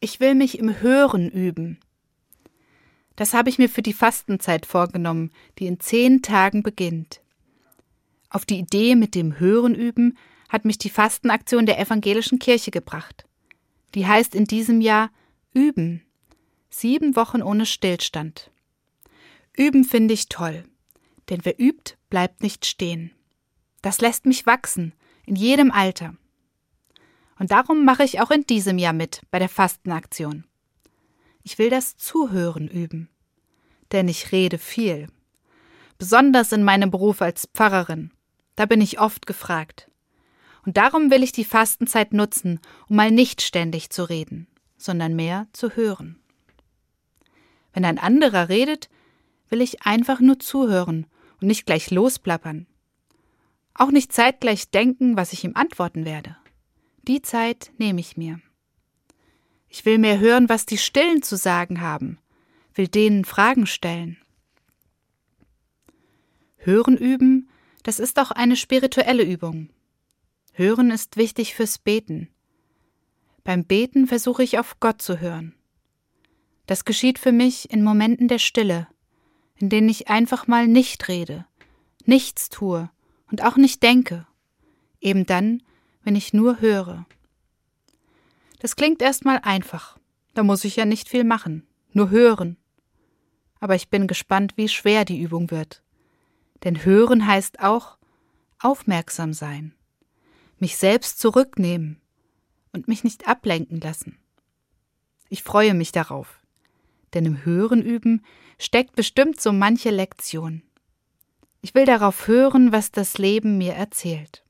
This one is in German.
Ich will mich im Hören üben. Das habe ich mir für die Fastenzeit vorgenommen, die in zehn Tagen beginnt. Auf die Idee mit dem Hören üben hat mich die Fastenaktion der evangelischen Kirche gebracht. Die heißt in diesem Jahr Üben. Sieben Wochen ohne Stillstand. Üben finde ich toll, denn wer übt, bleibt nicht stehen. Das lässt mich wachsen, in jedem Alter. Und darum mache ich auch in diesem Jahr mit bei der Fastenaktion. Ich will das Zuhören üben. Denn ich rede viel. Besonders in meinem Beruf als Pfarrerin. Da bin ich oft gefragt. Und darum will ich die Fastenzeit nutzen, um mal nicht ständig zu reden, sondern mehr zu hören. Wenn ein anderer redet, will ich einfach nur zuhören und nicht gleich losplappern. Auch nicht zeitgleich denken, was ich ihm antworten werde. Die Zeit nehme ich mir. Ich will mehr hören, was die Stillen zu sagen haben, will denen Fragen stellen. Hören üben, das ist auch eine spirituelle Übung. Hören ist wichtig fürs Beten. Beim Beten versuche ich auf Gott zu hören. Das geschieht für mich in Momenten der Stille, in denen ich einfach mal nicht rede, nichts tue und auch nicht denke, eben dann, wenn ich nur höre. Das klingt erstmal einfach. Da muss ich ja nicht viel machen, nur hören. Aber ich bin gespannt, wie schwer die Übung wird. Denn hören heißt auch aufmerksam sein, mich selbst zurücknehmen und mich nicht ablenken lassen. Ich freue mich darauf, denn im Hören üben steckt bestimmt so manche Lektion. Ich will darauf hören, was das Leben mir erzählt.